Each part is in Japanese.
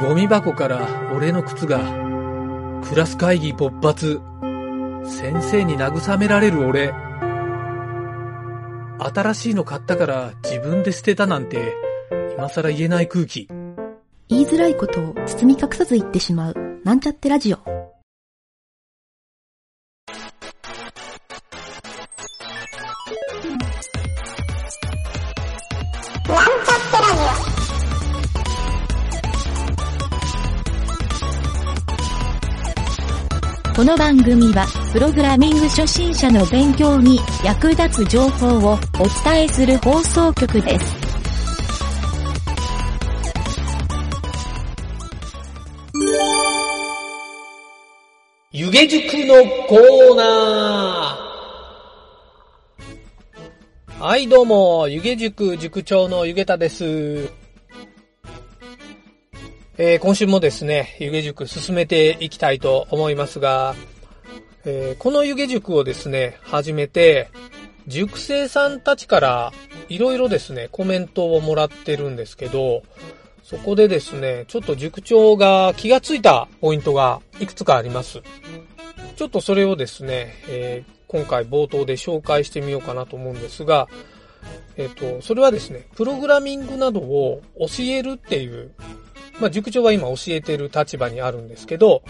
ゴミ箱から俺の靴が、クラス会議勃発、先生に慰められる俺、新しいの買ったから自分で捨てたなんて、今更言えない空気。言いづらいことを包み隠さず言ってしまう、なんちゃってラジオ。この番組は、プログラミング初心者の勉強に役立つ情報をお伝えする放送局です。湯気塾のコーナーはい、どうも、湯気塾塾長の湯気田です。えー今週もですね、湯気塾進めていきたいと思いますが、えーこの湯気塾をですね、始めて、塾生さんたちからいろいろですね、コメントをもらってるんですけど、そこでですね、ちょっと塾長が気がついたポイントがいくつかあります。ちょっとそれをですね、えー今回冒頭で紹介してみようかなと思うんですが、えっ、と、それはですね、プログラミングなどを教えるっていう、まあ、塾長は今教えてる立場にあるんですけど、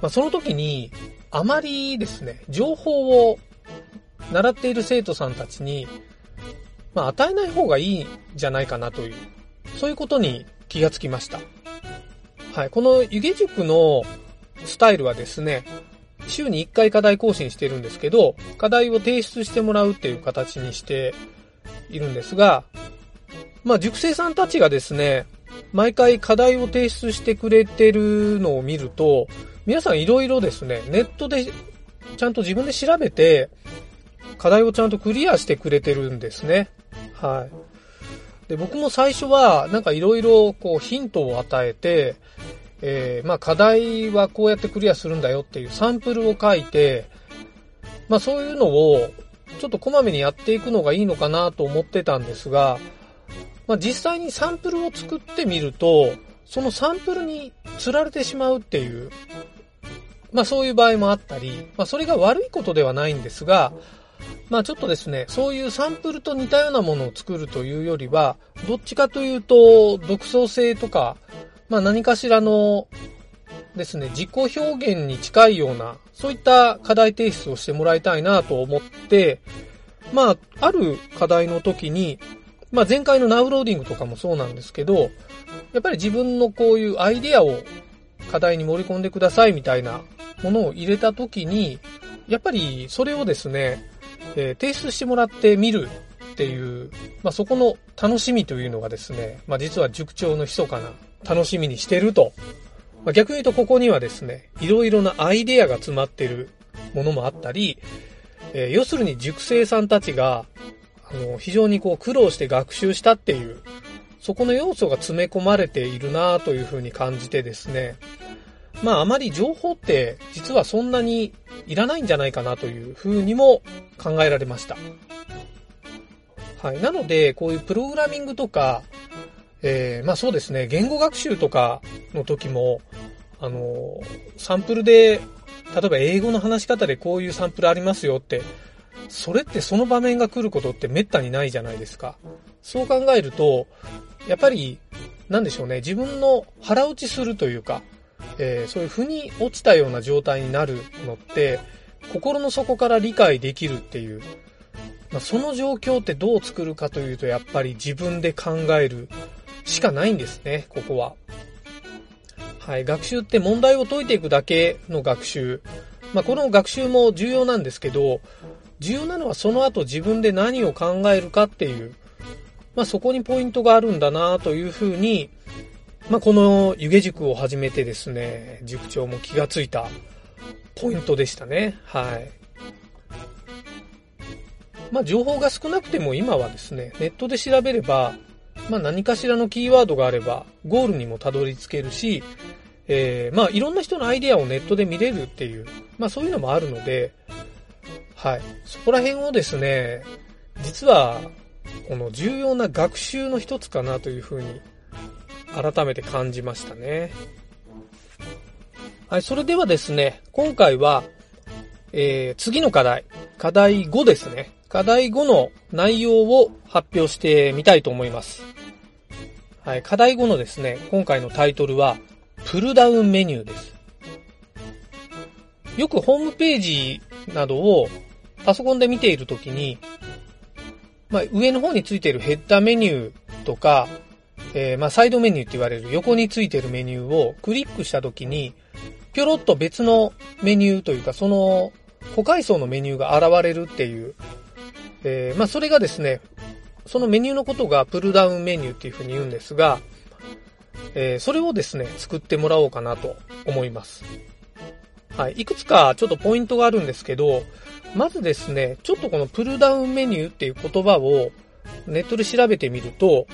まあ、その時に、あまりですね、情報を習っている生徒さんたちに、まあ、与えない方がいいんじゃないかなという、そういうことに気がつきました。はい、この湯気塾のスタイルはですね、週に1回課題更新してるんですけど、課題を提出してもらうっていう形にしているんですが、まあ、塾生さんたちがですね、毎回課題を提出してくれてるのを見ると、皆さんいろいろですね、ネットでちゃんと自分で調べて、課題をちゃんとクリアしてくれてるんですね。はい。で、僕も最初は、なんかいろいろこうヒントを与えて、えーまあ課題はこうやってクリアするんだよっていうサンプルを書いて、まあそういうのをちょっとこまめにやっていくのがいいのかなと思ってたんですが、まあ実際にサンプルを作ってみると、そのサンプルに釣られてしまうっていう、まあそういう場合もあったり、まあそれが悪いことではないんですが、まあちょっとですね、そういうサンプルと似たようなものを作るというよりは、どっちかというと、独創性とか、まあ何かしらのですね、自己表現に近いような、そういった課題提出をしてもらいたいなと思って、まあ、ある課題の時に、まあ前回のナウローディングとかもそうなんですけど、やっぱり自分のこういうアイデアを課題に盛り込んでくださいみたいなものを入れた時に、やっぱりそれをですね、えー提出してもらってみるっていう、まあそこの楽しみというのがですね、まあ実は塾長の密かな楽しみにしてると。まあ逆に言うとここにはですね、いろいろなアイデアが詰まってるものもあったり、えー要するに塾生さんたちが、非常にこう苦労して学習したっていう、そこの要素が詰め込まれているなというふうに感じてですね、まああまり情報って実はそんなにいらないんじゃないかなというふうにも考えられました。はい。なので、こういうプログラミングとか、えーまあそうですね、言語学習とかの時も、あの、サンプルで、例えば英語の話し方でこういうサンプルありますよって、それってその場面が来ることって滅多にないじゃないですか。そう考えると、やっぱり、なんでしょうね、自分の腹落ちするというか、えーそういう腑に落ちたような状態になるのって、心の底から理解できるっていう、まあ、その状況ってどう作るかというと、やっぱり自分で考えるしかないんですね、ここは。はい、学習って問題を解いていくだけの学習。まあ、この学習も重要なんですけど、重要なのはその後自分で何を考えるかっていう、まあ、そこにポイントがあるんだなというふうに、まあ、この湯気塾を始めてですね、塾長も気がついたポイントでしたね。はい。まあ、情報が少なくても今はですね、ネットで調べれば、まあ、何かしらのキーワードがあれば、ゴールにもたどり着けるし、えーまあ、いろんな人のアイデアをネットで見れるっていう、まあ、そういうのもあるので、はい。そこら辺をですね、実は、この重要な学習の一つかなというふうに改めて感じましたね。はい、それではですね、今回は、えー、次の課題、課題5ですね。課題5の内容を発表してみたいと思います。はい、課題5のですね、今回のタイトルは、プルダウンメニューです。よくホームページなどをパソコンで見ているときに、まあ、上の方についているヘッダーメニューとか、えー、まあ、サイドメニューって言われる横についているメニューをクリックしたときに、ぴょろっと別のメニューというか、その、個階層のメニューが現れるっていう、えー、まあ、それがですね、そのメニューのことがプルダウンメニューっていうふうに言うんですが、えー、それをですね、作ってもらおうかなと思います。はい。いくつかちょっとポイントがあるんですけど、まずですね、ちょっとこのプルダウンメニューっていう言葉をネットで調べてみると、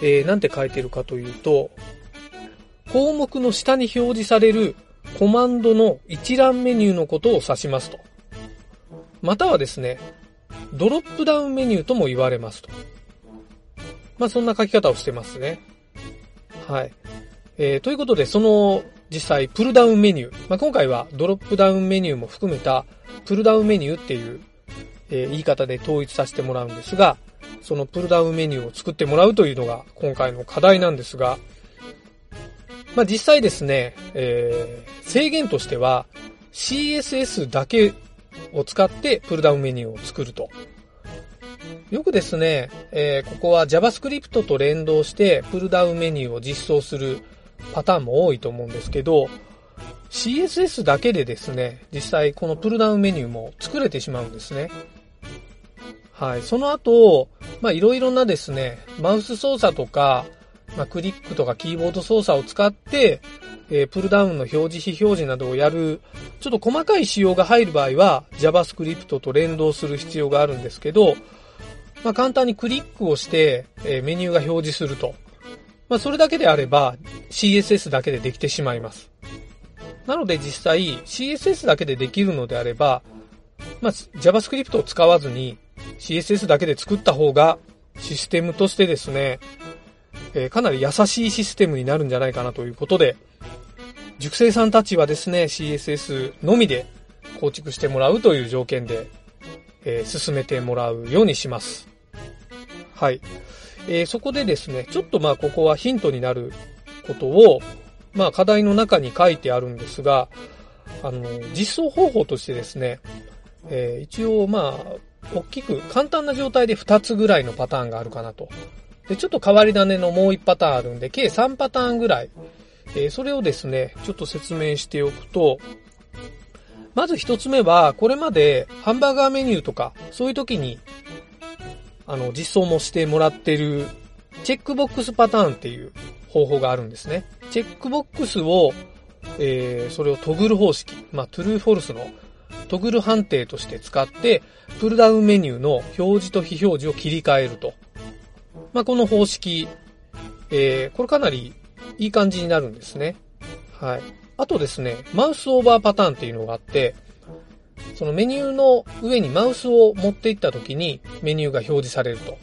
えー、なんて書いてるかというと、項目の下に表示されるコマンドの一覧メニューのことを指しますと。またはですね、ドロップダウンメニューとも言われますと。まあ、そんな書き方をしてますね。はい。えー、ということで、その実際、プルダウンメニュー。まあ、今回はドロップダウンメニューも含めたプルダウンメニューっていう、えー、言い方で統一させてもらうんですが、そのプルダウンメニューを作ってもらうというのが今回の課題なんですが、まあ、実際ですね、えー、制限としては CSS だけを使ってプルダウンメニューを作ると。よくですね、えー、ここは JavaScript と連動してプルダウンメニューを実装するパターンも多いと思うんですけど、CSS だけでですね、実際このプルダウンメニューも作れてしまうんですね。はい。その後、まあいろいろなですね、マウス操作とか、まあクリックとかキーボード操作を使って、えー、プルダウンの表示、非表示などをやる、ちょっと細かい仕様が入る場合は JavaScript と連動する必要があるんですけど、まあ簡単にクリックをして、えー、メニューが表示すると。まあそれだけであれば CSS だけでできてしまいます。なので実際 CSS だけでできるのであれば、まあ JavaScript を使わずに CSS だけで作った方がシステムとしてですね、えー、かなり優しいシステムになるんじゃないかなということで、熟成さんたちはですね、CSS のみで構築してもらうという条件で、えー、進めてもらうようにします。はい。えー、そこでですね、ちょっとまあここはヒントになることを、まあ課題の中に書いてあるんですが、あの、実装方法としてですね、えー、一応まあ、大きく簡単な状態で2つぐらいのパターンがあるかなと。で、ちょっと変わり種のもう1パターンあるんで、計3パターンぐらい。えー、それをですね、ちょっと説明しておくと、まず1つ目は、これまでハンバーガーメニューとか、そういう時にあの、実装もしてもらってる、チェックボックスパターンっていう方法があるんですね。チェックボックスを、えー、それをトグル方式、まあ、トゥルーフォルスのトグル判定として使って、プルダウンメニューの表示と非表示を切り替えると。まあ、この方式、えー、これかなりいい感じになるんですね。はい。あとですね、マウスオーバーパターンっていうのがあって、そのメニューの上にマウスを持っていった時にメニューが表示されると。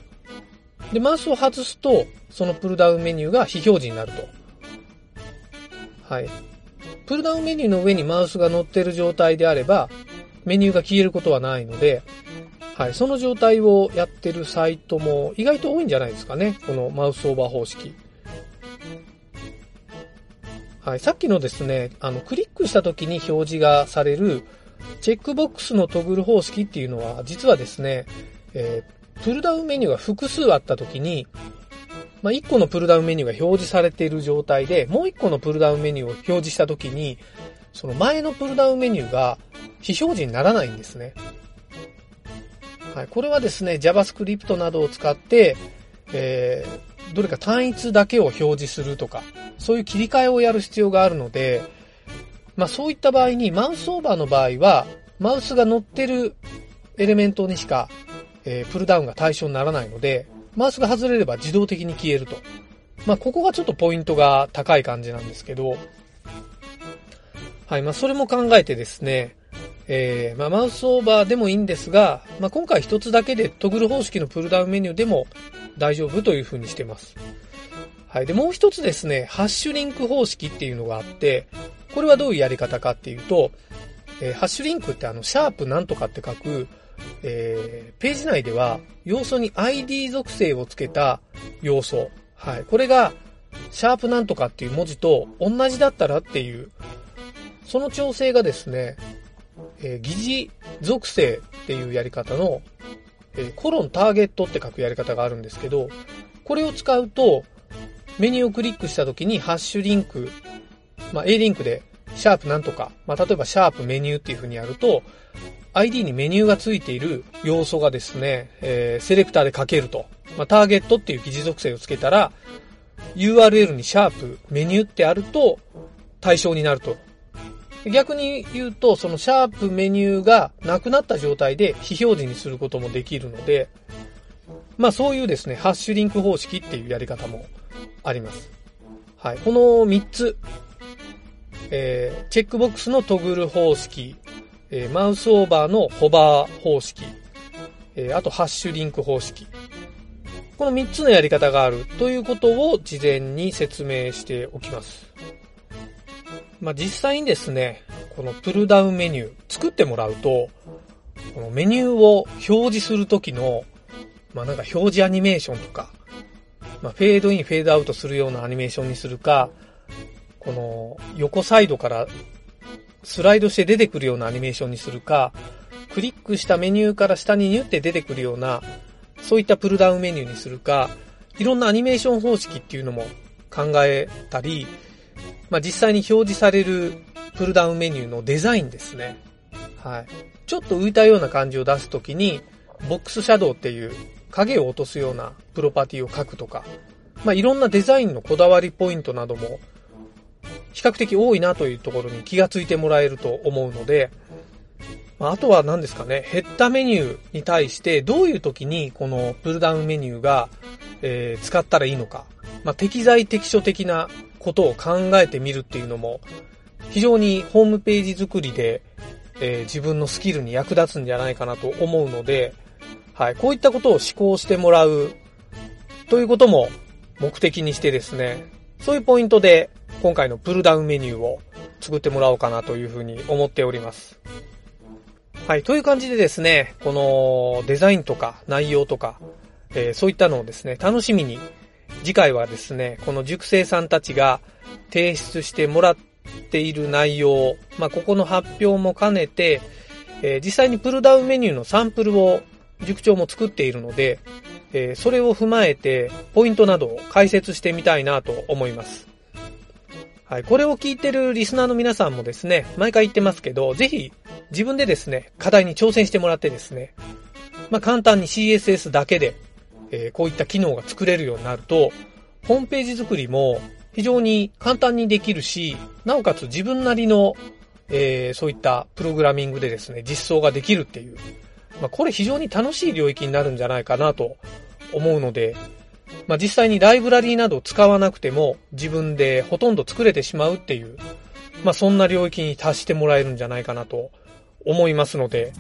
で、マウスを外すと、そのプルダウンメニューが非表示になると。はい。プルダウンメニューの上にマウスが乗ってる状態であれば、メニューが消えることはないので、はい、その状態をやってるサイトも意外と多いんじゃないですかね。このマウスオーバー方式。はい、さっきのですね、あの、クリックした時に表示がされるチェックボックスのトグル方式っていうのは、実はですね、えー、プルダウンメニューが複数あった時に、まあ、1個のプルダウンメニューが表示されている状態で、もう1個のプルダウンメニューを表示した時に、その前のプルダウンメニューが非表示にならないんですね。はい。これはですね、JavaScript などを使って、えー、どれか単一だけを表示するとか、そういう切り替えをやる必要があるので、まあそういった場合に、マウスオーバーの場合は、マウスが乗ってるエレメントにしか、えー、プルダウンが対象にならないので、マウスが外れれば自動的に消えると。まあここがちょっとポイントが高い感じなんですけど、はい、まあそれも考えてですね、えー、まあマウスオーバーでもいいんですが、まあ今回一つだけでトグル方式のプルダウンメニューでも大丈夫という風にしてます。はい。で、もう一つですね、ハッシュリンク方式っていうのがあって、これはどういうやり方かっていうと、えーハッシュリンクってあの、シャープなんとかって書く、えーページ内では要素に ID 属性をつけた要素。はい。これが、シャープなんとかっていう文字と同じだったらっていう、その調整がですね、えー疑似属性っていうやり方の、えーコロンターゲットって書くやり方があるんですけど、これを使うと、メニューをクリックした時にハッシュリンク、まあ、A リンクでシャープなんとか、まあ、例えばシャープメニューっていう風にやると、ID にメニューがついている要素がですね、えーセレクターで書けると。まあ、ターゲットっていう疑似属性をつけたら、URL にシャープメニューってあると対象になると。逆に言うと、そのシャープメニューがなくなった状態で非表示にすることもできるので、まあそういうですね、ハッシュリンク方式っていうやり方もあります。はい。この3つ、えーチェックボックスのトグル方式、えーマウスオーバーのホバー方式、えーあとハッシュリンク方式。この3つのやり方があるということを事前に説明しておきます。まあ、実際にですね、このプルダウンメニュー作ってもらうと、このメニューを表示するときの、まあ、なんか表示アニメーションとか、まあ、フェードイン、フェードアウトするようなアニメーションにするか、この横サイドからスライドして出てくるようなアニメーションにするか、クリックしたメニューから下にニュって出てくるような、そういったプルダウンメニューにするか、いろんなアニメーション方式っていうのも考えたり、まあ、実際に表示されるプルダウンメニューのデザインですね。はい。ちょっと浮いたような感じを出すときに、ボックスシャドウっていう影を落とすようなプロパティを書くとか、まあ、いろんなデザインのこだわりポイントなども比較的多いなというところに気がついてもらえると思うので、まあとは何ですかね、ヘッダメニューに対してどういう時にこのプルダウンメニューが、えー使ったらいいのか、まあ、適材適所的なことを考えてみるっていうのも非常にホームページ作りで、えー自分のスキルに役立つんじゃないかなと思うので、はい、こういったことを思考してもらうということも目的にしてですね、そういうポイントで今回のプルダウンメニューを作ってもらおうかなというふうに思っております。はい、という感じでですね、このデザインとか内容とか、えーそういったのをですね、楽しみに、次回はですね、この塾生さんたちが提出してもらっている内容、まあ、ここの発表も兼ねて、えー実際にプルダウンメニューのサンプルを塾長も作っているので、えーそれを踏まえて、ポイントなどを解説してみたいなと思います。はい。これを聞いてるリスナーの皆さんもですね、毎回言ってますけど、ぜひ自分でですね、課題に挑戦してもらってですね、まあ、簡単に CSS だけで、えーこういった機能が作れるようになると、ホームページ作りも非常に簡単にできるし、なおかつ自分なりの、えーそういったプログラミングでですね、実装ができるっていう、まあ、これ非常に楽しい領域になるんじゃないかなと思うので、まあ、実際にライブラリーなどを使わなくても自分でほとんど作れてしまうっていう、まあ、そんな領域に達してもらえるんじゃないかなと思いますので、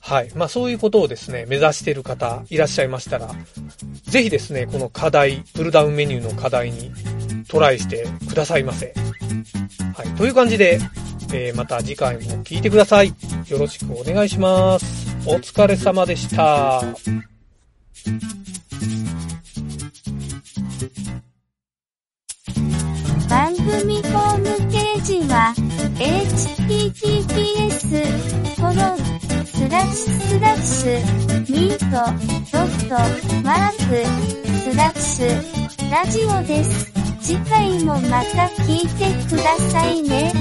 はい。まあ、そういうことをですね、目指している方いらっしゃいましたら、ぜひですね、この課題、プルダウンメニューの課題にトライしてくださいませ。はい。という感じで、えーまた次回も聞いてください。よろしくお願いします。お疲れ様でした。番組ホームページは https コロンスラッシュスラッシュミートドットマークスラッシュラジオです。次回もまた聞いてくださいね。